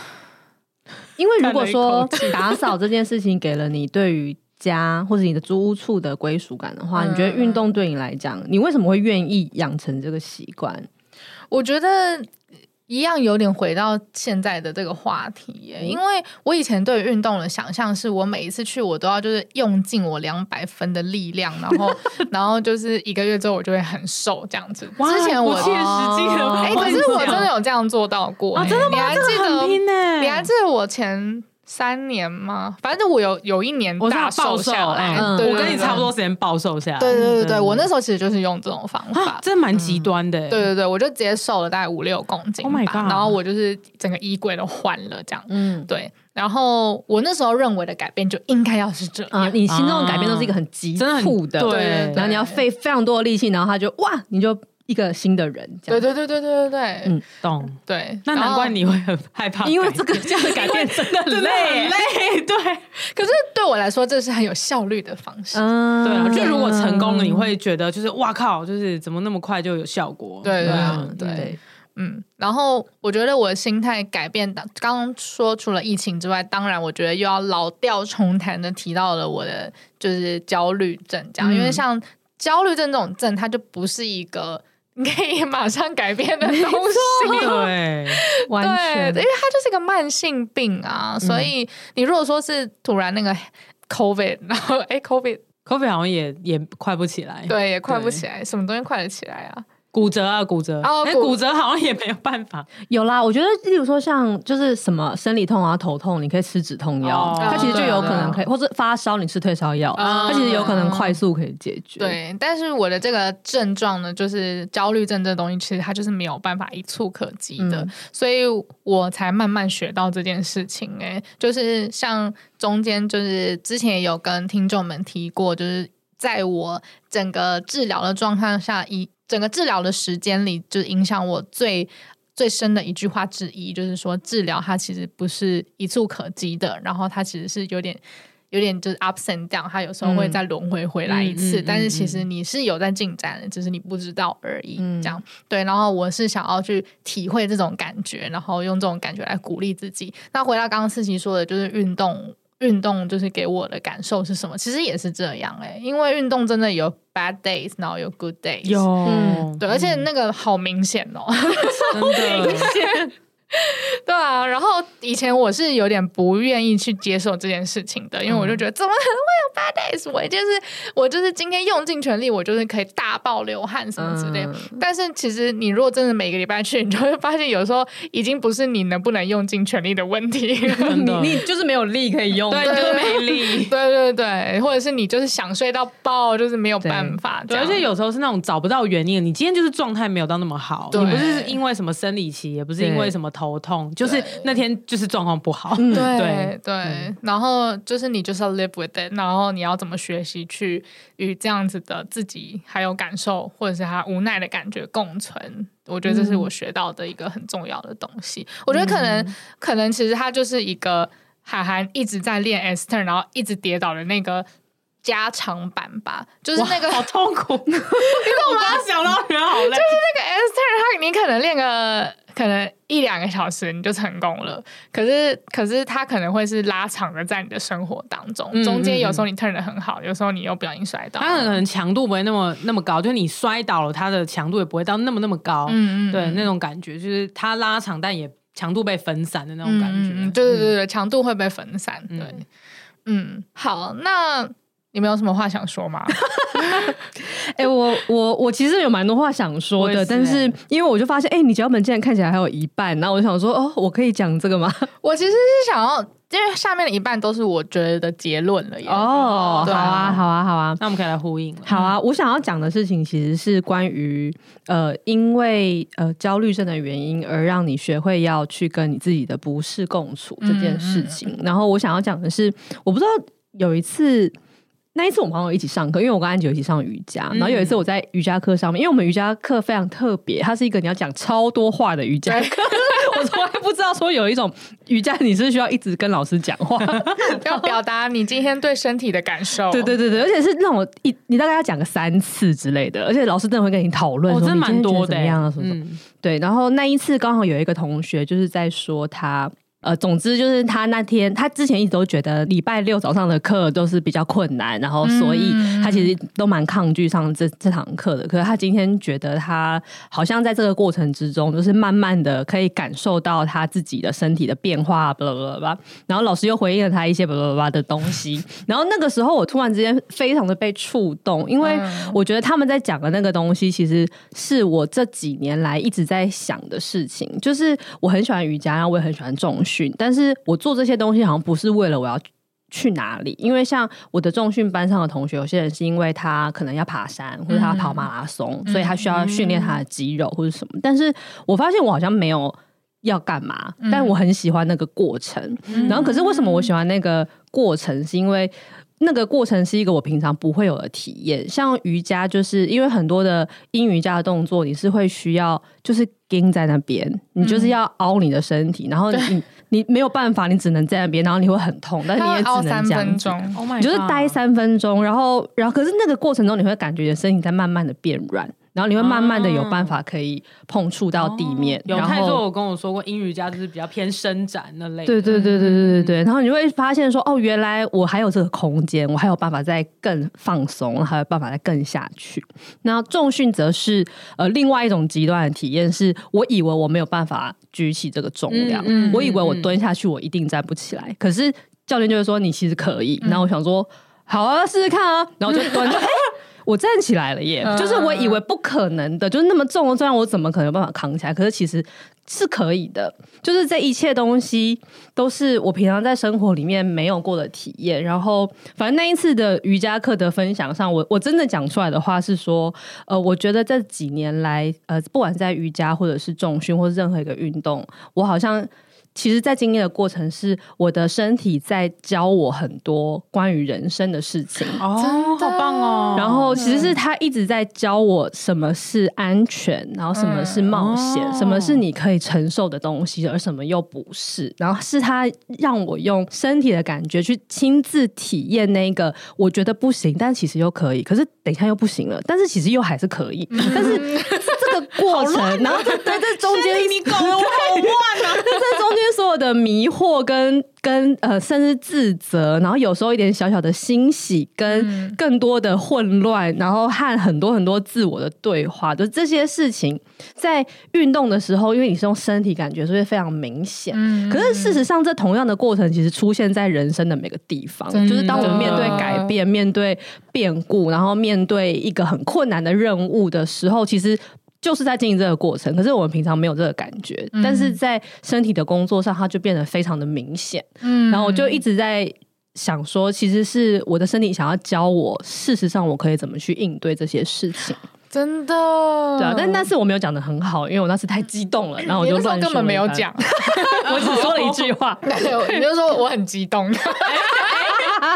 因为如果说打扫这件事情给了你对于家或者你的租屋处的归属感的话，你觉得运动对你来讲，你为什么会愿意养成这个习惯？我觉得。一样有点回到现在的这个话题耶，因为我以前对运动的想象是我每一次去我都要就是用尽我两百分的力量，然后 然后就是一个月之后我就会很瘦这样子。之前我不切实际的，哎，可是我真的有这样做到过，啊、真的吗？你还记得？欸、你还记得我前？三年吗？反正我有有一年大瘦下来，嗯、我跟你差不多时间暴瘦下来。对对对对，我那时候其实就是用这种方法，真蛮极端的、嗯。对对对，我就直接瘦了大概五六公斤吧。Oh my god！然后我就是整个衣柜都换了这样。嗯，对。然后我那时候认为的改变就应该要是这样。啊、你心中的改变都是一个很急促的，对，对，对。然后你要费非常多的力气，然后他就哇，你就。一个新的人，对对对对对对对，嗯，懂，对，那难怪你会很害怕，因为这个 这样的改变真的很累，累，对。可是对我来说，这是很有效率的方式，嗯，对啊。就如果成功了，你会觉得就是哇靠，就是怎么那么快就有效果？对对对，嗯。然后我觉得我的心态改变，刚刚说除了疫情之外，当然我觉得又要老调重弹的提到了我的就是焦虑症，这样，因为像焦虑症这种症，它就不是一个。你可以马上改变的东西，对，完全，因为它就是一个慢性病啊，嗯、所以你如果说是突然那个 COVID，然后哎，COVID，COVID 好像也也快不起来，对，也快不起来，什么东西快得起来啊？骨折啊，骨折！哦，骨折好像也没有办法。有啦，我觉得，例如说像就是什么生理痛啊、头痛，你可以吃止痛药，它其实就有可能可以，或者发烧你吃退烧药，它其实有可能快速可以解决。对，但是我的这个症状呢，就是焦虑症这东西，其实它就是没有办法一触可及的，所以我才慢慢学到这件事情。哎，就是像中间就是之前也有跟听众们提过，就是在我整个治疗的状况下一。整个治疗的时间里，就影响我最最深的一句话之一，就是说治疗它其实不是一蹴可及的，然后它其实是有点有点就是 ups and down，它有时候会再轮回回来一次，嗯、但是其实你是有在进展的，只是你不知道而已。嗯、这样对，然后我是想要去体会这种感觉，然后用这种感觉来鼓励自己。那回到刚刚思琪说的，就是运动。运动就是给我的感受是什么？其实也是这样哎、欸，因为运动真的有 bad days，然后有 good days，有，嗯，对，而且那个好明显哦，真的 明显。对啊，然后以前我是有点不愿意去接受这件事情的，因为我就觉得怎么可能会有 bad days？我就是我就是今天用尽全力，我就是可以大爆流汗什么之类。嗯、但是其实你如果真的每个礼拜去，你就会发现有时候已经不是你能不能用尽全力的问题，你你就是没有力可以用，对，就是没力，对对对，或者是你就是想睡到爆，就是没有办法。对，而且有时候是那种找不到原因，你今天就是状态没有到那么好，对你不是因为什么生理期，也不是因为什么头痛，就是那天就是状况不好，对对对，然后就是你就是要 live with it，然后你要怎么学习去与这样子的自己还有感受，或者是他无奈的感觉共存，我觉得这是我学到的一个很重要的东西。我觉得可能可能其实他就是一个海涵一直在练 S turn，然后一直跌倒的那个。加长版吧，就是那个好痛苦，你懂吗？想到觉得好累，就是那个 S turn，他你可能练个可能一两个小时你就成功了。可是，可是它可能会是拉长的，在你的生活当中，嗯、中间有时候你 turn 的很好，有时候你又不小心摔倒。它可能强度不会那么那么高，就是你摔倒了，它的强度也不会到那么那么高。嗯嗯，对，那种感觉就是它拉长，但也强度被分散的那种感觉。嗯，对对对对，强度会被分散。对，嗯，嗯，好，那。你们有什么话想说吗？哎、欸，我我我其实有蛮多话想说的，是但是因为我就发现，哎、欸，你脚本竟然看起来还有一半，然后我就想说，哦，我可以讲这个吗？我其实是想要，因为下面的一半都是我觉得的结论了耶。哦，好啊，好啊，好啊，那我们可以来呼应。好啊，我想要讲的事情其实是关于呃，因为呃焦虑症的原因而让你学会要去跟你自己的不适共处这件事情。嗯嗯、然后我想要讲的是，我不知道有一次。那一次我们朋友一起上课，因为我跟安吉一起上瑜伽。然后有一次我在瑜伽课上面，因为我们瑜伽课非常特别，它是一个你要讲超多话的瑜伽课。我从来不知道说有一种瑜伽你是需要一直跟老师讲话，要表达你今天对身体的感受。对对对对，而且是那种一你大概要讲个三次之类的，而且老师真的会跟你讨论，说蛮多的怎么样啊什么什么。对，然后那一次刚好有一个同学就是在说他。呃，总之就是他那天，他之前一直都觉得礼拜六早上的课都是比较困难，然后所以他其实都蛮抗拒上这这堂课的。可是他今天觉得他好像在这个过程之中，就是慢慢的可以感受到他自己的身体的变化，巴拉巴拉巴。然后老师又回应了他一些巴拉巴拉的东西。然后那个时候我突然之间非常的被触动，因为我觉得他们在讲的那个东西，其实是我这几年来一直在想的事情。就是我很喜欢瑜伽，然后我也很喜欢重训。但是我做这些东西好像不是为了我要去哪里，因为像我的重训班上的同学，有些人是因为他可能要爬山或者他跑马拉松，嗯、所以他需要训练他的肌肉或者什么。但是我发现我好像没有要干嘛，但我很喜欢那个过程。嗯、然后，可是为什么我喜欢那个过程？是因为那个过程是一个我平常不会有的体验。像瑜伽，就是因为很多的阴瑜伽的动作，你是会需要就是盯在那边，你就是要凹你的身体，然后你。你没有办法，你只能在那边，然后你会很痛，但是你也只能这样子，分钟。oh、你就是待三分钟，然后，然后，可是那个过程中，你会感觉你的身体在慢慢的变软。然后你会慢慢的有办法可以碰触到地面。有太多我跟我说过，英语家就是比较偏伸展那类。对对对对对对对。然后你会发现说，哦，原来我还有这个空间，我还有办法再更放松，还有办法再更下去。那重训则是呃另外一种极端的体验，是我以为我没有办法举起这个重量，我以为我蹲下去我一定站不起来。可是教练就会说你其实可以。然后我想说，好啊，试试看啊。然后就 蹲。我站起来了耶！就是我以为不可能的，就是那么重的重量，我怎么可能有办法扛起来？可是其实是可以的。就是这一切东西都是我平常在生活里面没有过的体验。然后，反正那一次的瑜伽课的分享上，我我真的讲出来的话是说，呃，我觉得这几年来，呃，不管在瑜伽或者是重训或者任何一个运动，我好像。其实，在经历的过程，是我的身体在教我很多关于人生的事情。哦，好棒哦！其实是他一直在教我什么是安全，然后什么是冒险，嗯、什么是你可以承受的东西，而什么又不是。然后，是他让我用身体的感觉去亲自体验那个我觉得不行，但其实又可以。可是，等一下又不行了，但是其实又还是可以。嗯、但是这个过程，然后在这中间，你搞得我好乱啊！这中间。所有的迷惑跟跟呃，甚至自责，然后有时候一点小小的欣喜，跟更多的混乱，然后和很多很多自我的对话，就这些事情，在运动的时候，因为你是用身体感觉，所以非常明显。嗯，可是事实上，这同样的过程其实出现在人生的每个地方，就是当我们面对改变、面对变故，然后面对一个很困难的任务的时候，其实。就是在经营这个过程，可是我们平常没有这个感觉，嗯、但是在身体的工作上，它就变得非常的明显。嗯，然后我就一直在想说，其实是我的身体想要教我，事实上我可以怎么去应对这些事情。真的，对啊，但但是我没有讲的很好，因为我那时太激动了，然后我就乱根本没有讲，我只说了一句话，你就说我很激动。有 啦，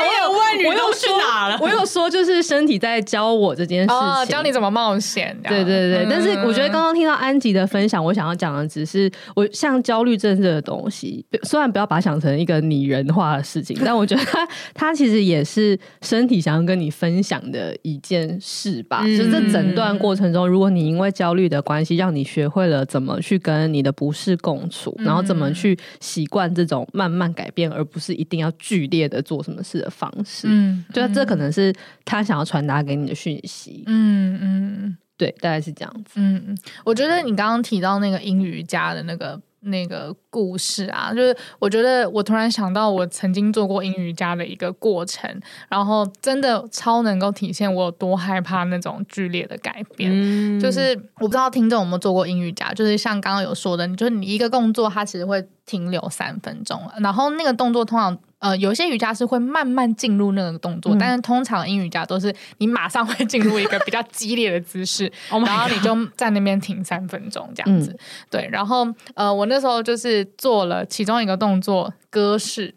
我有问你都去哪了？我有说就是身体在教我这件事情，哦、教你怎么冒险。对对对，嗯、但是我觉得刚刚听到安吉的分享，我想要讲的只是我像焦虑症这个东西，虽然不要把它想成一个拟人化的事情，但我觉得它它其实也是身体想要跟你分享的一件事吧。嗯、就是这整段过程中，如果你因为焦虑的关系，让你学会了怎么去跟你的不适共处，然后怎么去习惯这种慢慢改变，而不是一定要剧烈的做什么事的方式。嗯，就这可能是他想要传达给你的讯息。嗯嗯，对，大概是这样子。嗯嗯，我觉得你刚刚提到那个英语家的那个。那个故事啊，就是我觉得我突然想到，我曾经做过英瑜伽的一个过程，然后真的超能够体现我有多害怕那种剧烈的改变。嗯、就是我不知道听众有没有做过英瑜伽，就是像刚刚有说的，就是你一个动作，它其实会停留三分钟，然后那个动作通常。呃，有些瑜伽是会慢慢进入那个动作，嗯、但是通常英瑜伽都是你马上会进入一个比较激烈的姿势，oh、然后你就在那边停三分钟这样子。嗯、对，然后呃，我那时候就是做了其中一个动作，鸽式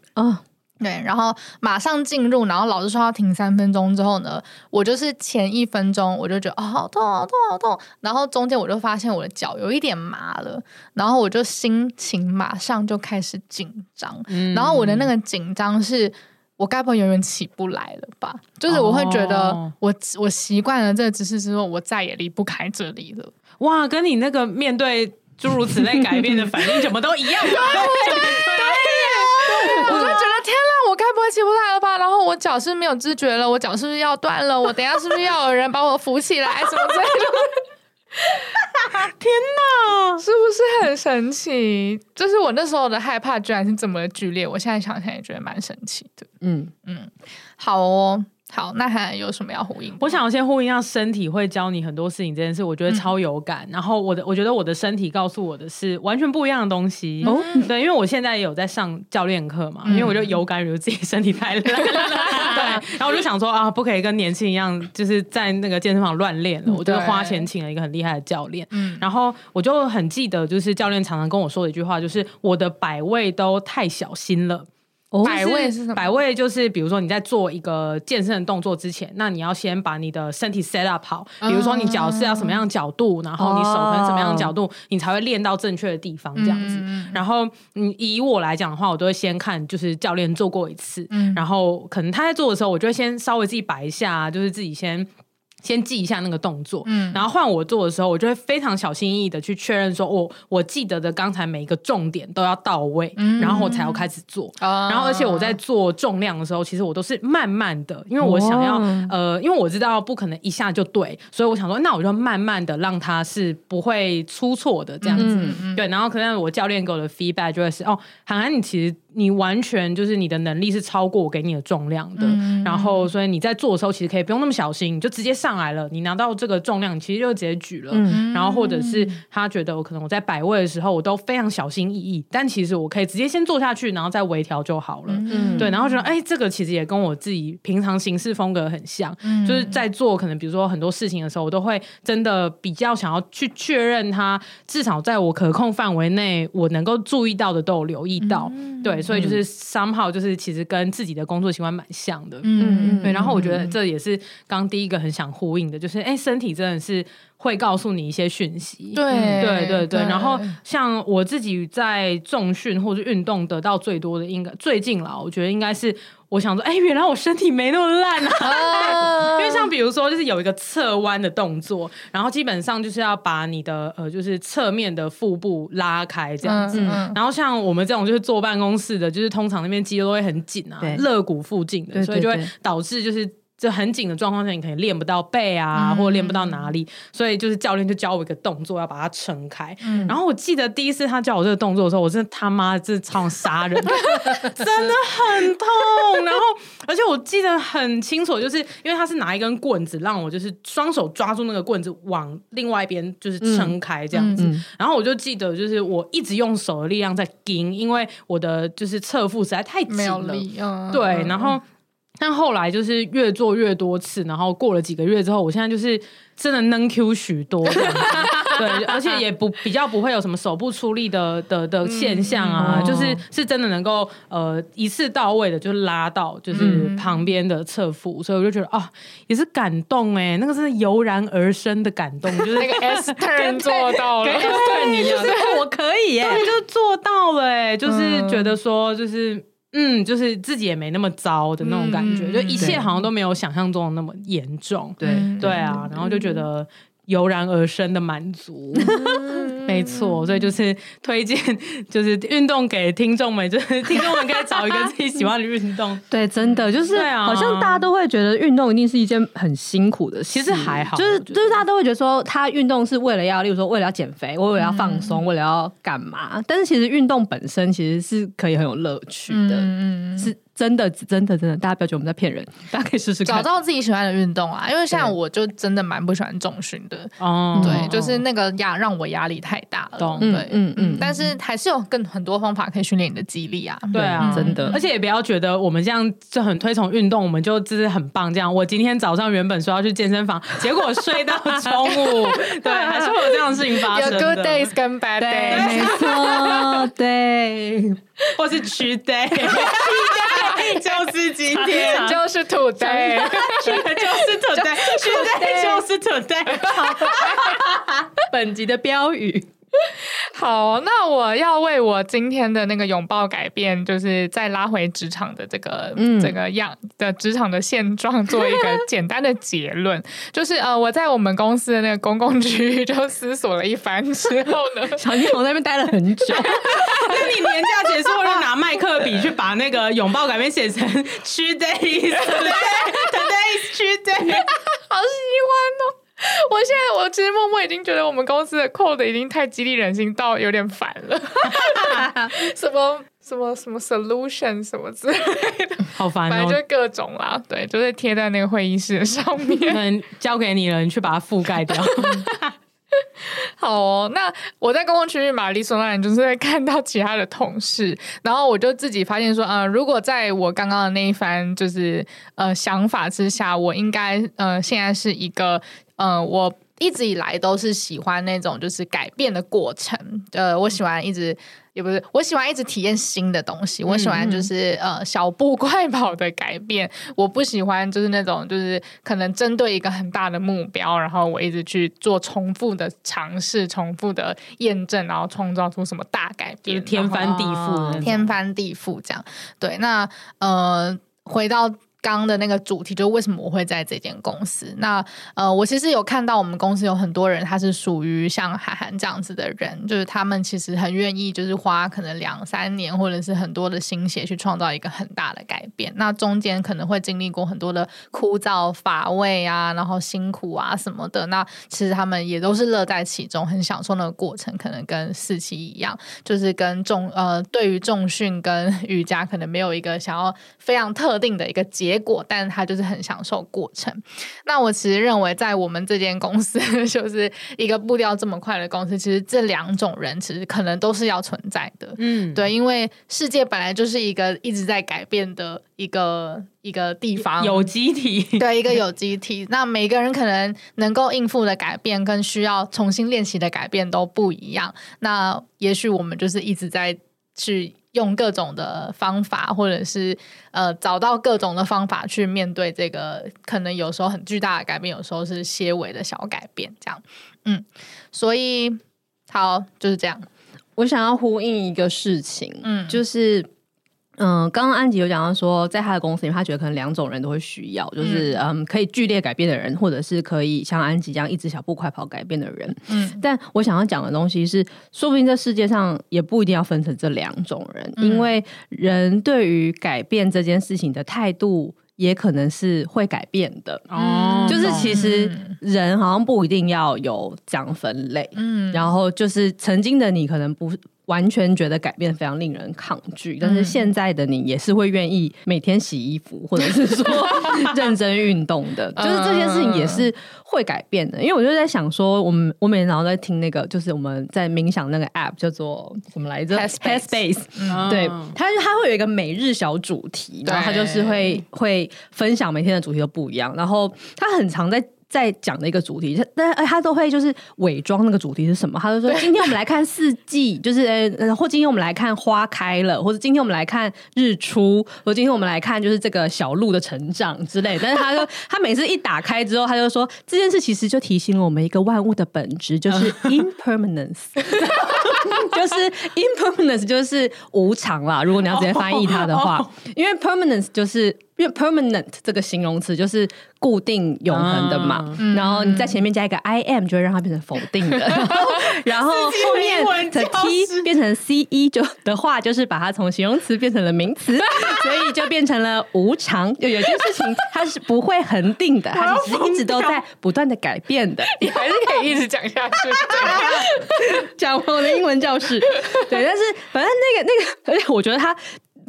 对，然后马上进入，然后老师说要停三分钟之后呢，我就是前一分钟我就觉得哦，好痛好痛好痛，然后中间我就发现我的脚有一点麻了，然后我就心情马上就开始紧张，嗯、然后我的那个紧张是我该不会永远起不来了吧？就是我会觉得我、哦、我习惯了这个姿势之后，我再也离不开这里了。哇，跟你那个面对诸如此类改变的反应 怎么都一样？对对对。我就觉得天呐，我该不会起不来了吧？然后我脚是没有知觉了，我脚是不是要断了？我等下是不是要有人把我扶起来？什么之类的？天哪，是不是很神奇？就是我那时候的害怕，居然是这么剧烈。我现在想想也觉得蛮神奇的。嗯嗯，好哦。好，那还有什么要呼应？我想要先呼应，让身体会教你很多事情这件事，我觉得超有感。嗯、然后我的，我觉得我的身体告诉我的是完全不一样的东西。哦，对，因为我现在也有在上教练课嘛，嗯、因为我就有感，觉得自己身体太累。对，然后我就想说啊，不可以跟年轻一样，就是在那个健身房乱练了。嗯、我就花钱请了一个很厉害的教练。嗯，然后我就很记得，就是教练常常跟我说的一句话，就是我的摆位都太小心了。摆位是什么？摆位就是，比如说你在做一个健身的动作之前，那你要先把你的身体 set up 好。比如说你脚是要什么样的角度，然后你手可能什么样的角度，你才会练到正确的地方这样子。然后，你，以我来讲的话，我都会先看就是教练做过一次，然后可能他在做的时候，我就会先稍微自己摆一下，就是自己先。先记一下那个动作，嗯，然后换我做的时候，我就会非常小心翼翼的去确认说，我我记得的刚才每一个重点都要到位，嗯，然后我才要开始做。哦，然后而且我在做重量的时候，其实我都是慢慢的，因为我想要，哦，呃，因为我知道不可能一下就对，所以我想说，那我就慢慢的让它是不会出错的这样子，嗯嗯，对。然后可能我教练给我的 feedback 就会是，哦，涵涵，你其实。你完全就是你的能力是超过我给你的重量的，嗯、然后所以你在做的时候其实可以不用那么小心，你就直接上来了。你拿到这个重量，你其实就直接举了。嗯、然后或者是他觉得我可能我在摆位的时候，我都非常小心翼翼，但其实我可以直接先做下去，然后再微调就好了。嗯、对，然后觉得哎，这个其实也跟我自己平常行事风格很像，嗯、就是在做可能比如说很多事情的时候，我都会真的比较想要去确认他，至少在我可控范围内，我能够注意到的都有留意到。嗯、对。所以就是 somehow 就是其实跟自己的工作习惯蛮像的，嗯，对。然后我觉得这也是刚第一个很想呼应的，就是哎，身体真的是会告诉你一些讯息，对，对，对，对。然后像我自己在重训或者运动得到最多的，应该最近啦，我觉得应该是。我想说，哎、欸，原来我身体没那么烂啊！因为像比如说，就是有一个侧弯的动作，然后基本上就是要把你的呃，就是侧面的腹部拉开这样子。嗯嗯、然后像我们这种就是坐办公室的，就是通常那边肌肉都会很紧啊，肋骨附近的，所以就会导致就是。就很紧的状况下，你可能练不到背啊，嗯、或者练不到哪里，所以就是教练就教我一个动作，要把它撑开。嗯、然后我记得第一次他教我这个动作的时候，我真的他妈这超想杀人，真的很痛。然后而且我记得很清楚，就是因为他是拿一根棍子让我就是双手抓住那个棍子往另外一边就是撑开这样子。然后我就记得就是我一直用手的力量在顶，因为我的就是侧腹实在太紧了。嗯、对，然后。但后来就是越做越多次，然后过了几个月之后，我现在就是真的能 Q 许多。对，而且也不比较不会有什么手不出力的的的现象啊，嗯、就是是真的能够呃一次到位的就拉到就是旁边的侧腹，嗯、所以我就觉得啊、哦、也是感动哎，那个是油然而生的感动，就是那个 S turn 做到了，对，你就是我可以耶，对，就做到了哎，就是觉得说就是。嗯，就是自己也没那么糟的那种感觉，嗯、就一切好像都没有想象中的那么严重。对对啊，然后就觉得。油然而生的满足，没错，所以就是推荐，就是运动给听众们，就是听众们可以找一个自己喜欢的运动。对，真的就是，好像大家都会觉得运动一定是一件很辛苦的事，其实还好，就是就是大家都会觉得说，他运动是为了要，例如说为了要减肥，为了要放松，为了要干嘛？但是其实运动本身其实是可以很有乐趣的，嗯，是。真的，真的，真的，大家不要觉得我们在骗人，大家可以试试看，找到自己喜欢的运动啊！因为像我就真的蛮不喜欢重训的，哦，对，就是那个压让我压力太大了，对，嗯嗯，但是还是有更很多方法可以训练你的肌力啊，对啊，真的，而且也不要觉得我们这样就很推崇运动，我们就就是很棒这样。我今天早上原本说要去健身房，结果睡到中午，对，还是会有这样的事情发生的。有 good days 跟 bad days，没错，对，或是 cheat day。就是今天，就是 today，就是 today，就是 today。本集的标语。好，那我要为我今天的那个拥抱改变，就是再拉回职场的这个、嗯、这个样的职场的现状，做一个简单的结论。就是呃，我在我们公司的那个公共区域就思索了一番之后呢，小金我在那边待了很久。那你年假结束，后就拿麦克笔去把那个拥抱改变写成 Today，Today，Today，好喜欢哦。我现在我其实默默已经觉得我们公司的 code 已经太激励人心到有点烦了，什么什么什么 solution 什么之类的，好烦哦，反正就各种啦，对，就是贴在那个会议室上面，交给你了，你去把它覆盖掉。好哦，那我在公共区域嘛，理所当然就是会看到其他的同事，然后我就自己发现说，呃，如果在我刚刚的那一番就是呃想法之下，我应该呃现在是一个呃我。一直以来都是喜欢那种就是改变的过程，呃，我喜欢一直也不是，我喜欢一直体验新的东西，我喜欢就是呃小步快跑的改变，我不喜欢就是那种就是可能针对一个很大的目标，然后我一直去做重复的尝试、重复的验证，然后创造出什么大改变，天翻地覆，天翻地覆这样。对，那呃回到。刚的那个主题就是为什么我会在这间公司？那呃，我其实有看到我们公司有很多人，他是属于像韩寒这样子的人，就是他们其实很愿意，就是花可能两三年或者是很多的心血去创造一个很大的改变。那中间可能会经历过很多的枯燥乏味啊，然后辛苦啊什么的。那其实他们也都是乐在其中，很享受那个过程。可能跟四期一样，就是跟重呃，对于重训跟瑜伽可能没有一个想要非常特定的一个结。结果，但是他就是很享受过程。那我其实认为，在我们这间公司，就是一个步调这么快的公司，其实这两种人其实可能都是要存在的。嗯，对，因为世界本来就是一个一直在改变的一个一个地方，有机体，对，一个有机体。那每个人可能能够应付的改变，跟需要重新练习的改变都不一样。那也许我们就是一直在去。用各种的方法，或者是呃找到各种的方法去面对这个可能有时候很巨大的改变，有时候是些微的小改变，这样，嗯，所以好就是这样。我想要呼应一个事情，嗯，就是。嗯，刚刚安吉有讲到说，在他的公司里面，他觉得可能两种人都会需要，就是嗯，可以剧烈改变的人，或者是可以像安吉这样一直小步快跑改变的人。嗯，但我想要讲的东西是，说不定这世界上也不一定要分成这两种人，嗯，因为人对于改变这件事情的态度，也可能是会改变的。哦，就是其实人好像不一定要有这样分类。嗯，然后就是曾经的你可能不。完全觉得改变非常令人抗拒，但是现在的你也是会愿意每天洗衣服，或者是说 认真运动的，就是这件事情也是会改变的。因为我就在想说，我们我每天早上在听那个，就是我们在冥想那个 app 叫做什么来着？Headspace，对，它它会有一个每日小主题，然后它就是会会分享每天的主题都不一样，然后它很常在。在讲的一个主题，但他都会就是伪装那个主题是什么？他就说今天我们来看四季，就是呃，或今天我们来看花开了，或者今天我们来看日出，或今天我们来看就是这个小鹿的成长之类。但是他就 他每次一打开之后，他就说这件事其实就提醒了我们一个万物的本质，就是 impermanence，就是 impermanence 就是无常啦。如果你要直接翻译它的话，因为 permanence 就是。因为 permanent 这个形容词就是固定永恒的嘛，嗯、然后你在前面加一个 I am 就会让它变成否定的，然后后面的 T 变成 C E 就的话，就是把它从形容词变成了名词，所以就变成了无常。就有些事情它是不会恒定的，它是一直都在不断的改变的。你还是可以一直讲下去，讲我的英文教室。对，但是反正那个那个，而且我觉得他。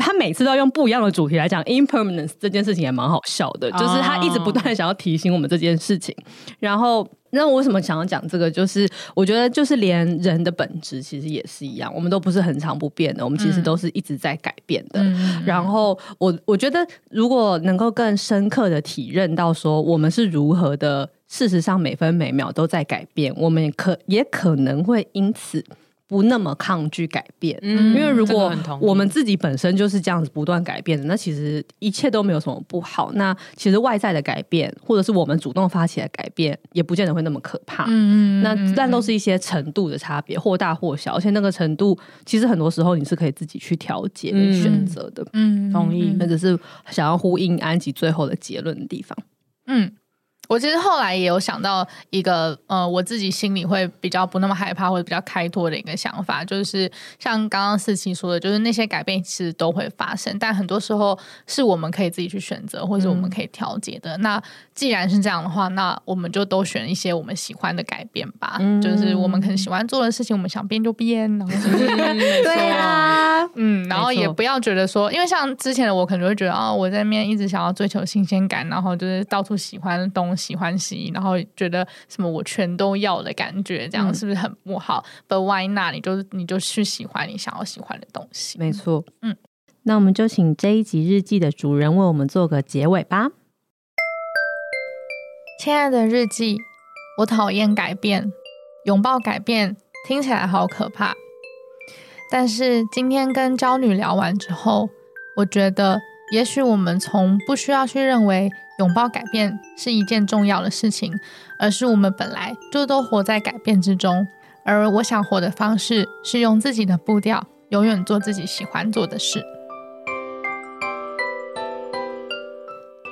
他每次都要用不一样的主题来讲 impermanence 这件事情也蛮好笑的，就是他一直不断的想要提醒我们这件事情。然后，那我为什么想要讲这个？就是我觉得，就是连人的本质其实也是一样，我们都不是恒常不变的，我们其实都是一直在改变的。嗯、然后，我我觉得，如果能够更深刻的体认到说，我们是如何的，事实上每分每秒都在改变，我们也可也可能会因此。不那么抗拒改变，嗯，因为如果我们自己本身就是这样子不断改变的，那其实一切都没有什么不好。那其实外在的改变，或者是我们主动发起来改变，也不见得会那么可怕。嗯，那但都是一些程度的差别，或大或小，而且那个程度其实很多时候你是可以自己去调节、跟选择的。嗯，同意。那只是想要呼应安吉最后的结论的地方。嗯。我其实后来也有想到一个，呃，我自己心里会比较不那么害怕或者比较开拓的一个想法，就是像刚刚四七说的，就是那些改变其实都会发生，但很多时候是我们可以自己去选择，或者我们可以调节的。嗯、那既然是这样的话，那我们就都选一些我们喜欢的改变吧。嗯、就是我们可能喜欢做的事情，我们想变就变？对啊，嗯，然后也不要觉得说，因为像之前的我可能会觉得啊、哦，我在那边一直想要追求新鲜感，然后就是到处喜欢的东西。喜欢喜，然后觉得什么我全都要的感觉，这样是不是很不好？嗯，But why not？你就你就去喜欢你想要喜欢的东西。没错，嗯，那我们就请这一集日记的主人为我们做个结尾吧。亲爱的日记，我讨厌改变，拥抱改变听起来好可怕。但是今天跟娇女聊完之后，我觉得也许我们从不需要去认为。拥抱改变是一件重要的事情，而是我们本来就都活在改变之中。而我想活的方式是用自己的步调，永远做自己喜欢做的事。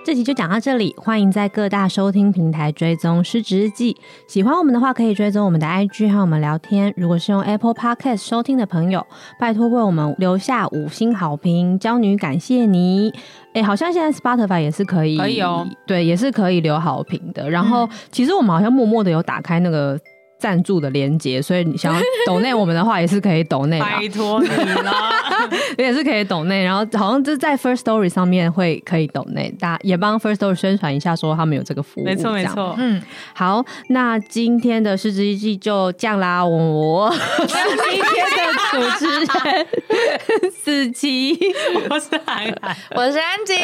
这集就讲到这里，欢迎在各大收听平台追踪《失职日记》。喜欢我们的话，可以追踪我们的 IG 和我们聊天。如果是用 Apple Podcast 收听的朋友，拜托为我们留下五星好评。娇女感谢你。哎，好像现在 Spotify 也是可以，可以哦，对，也是可以留好评的。然后，嗯、其实我们好像默默的有打开那个。赞助的连接，所以你想要抖内我们的话，也是可以抖内。拜托你了，也是可以抖内。然后好像就在 First Story 上面会可以抖内，大家也帮 First Story 宣传一下，说他们有这个服务。没错没错，嗯，好，那今天的失职日记就这样啦。我今天的主持人四七，我是海海，我是安吉，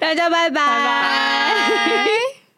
大家拜拜。拜拜。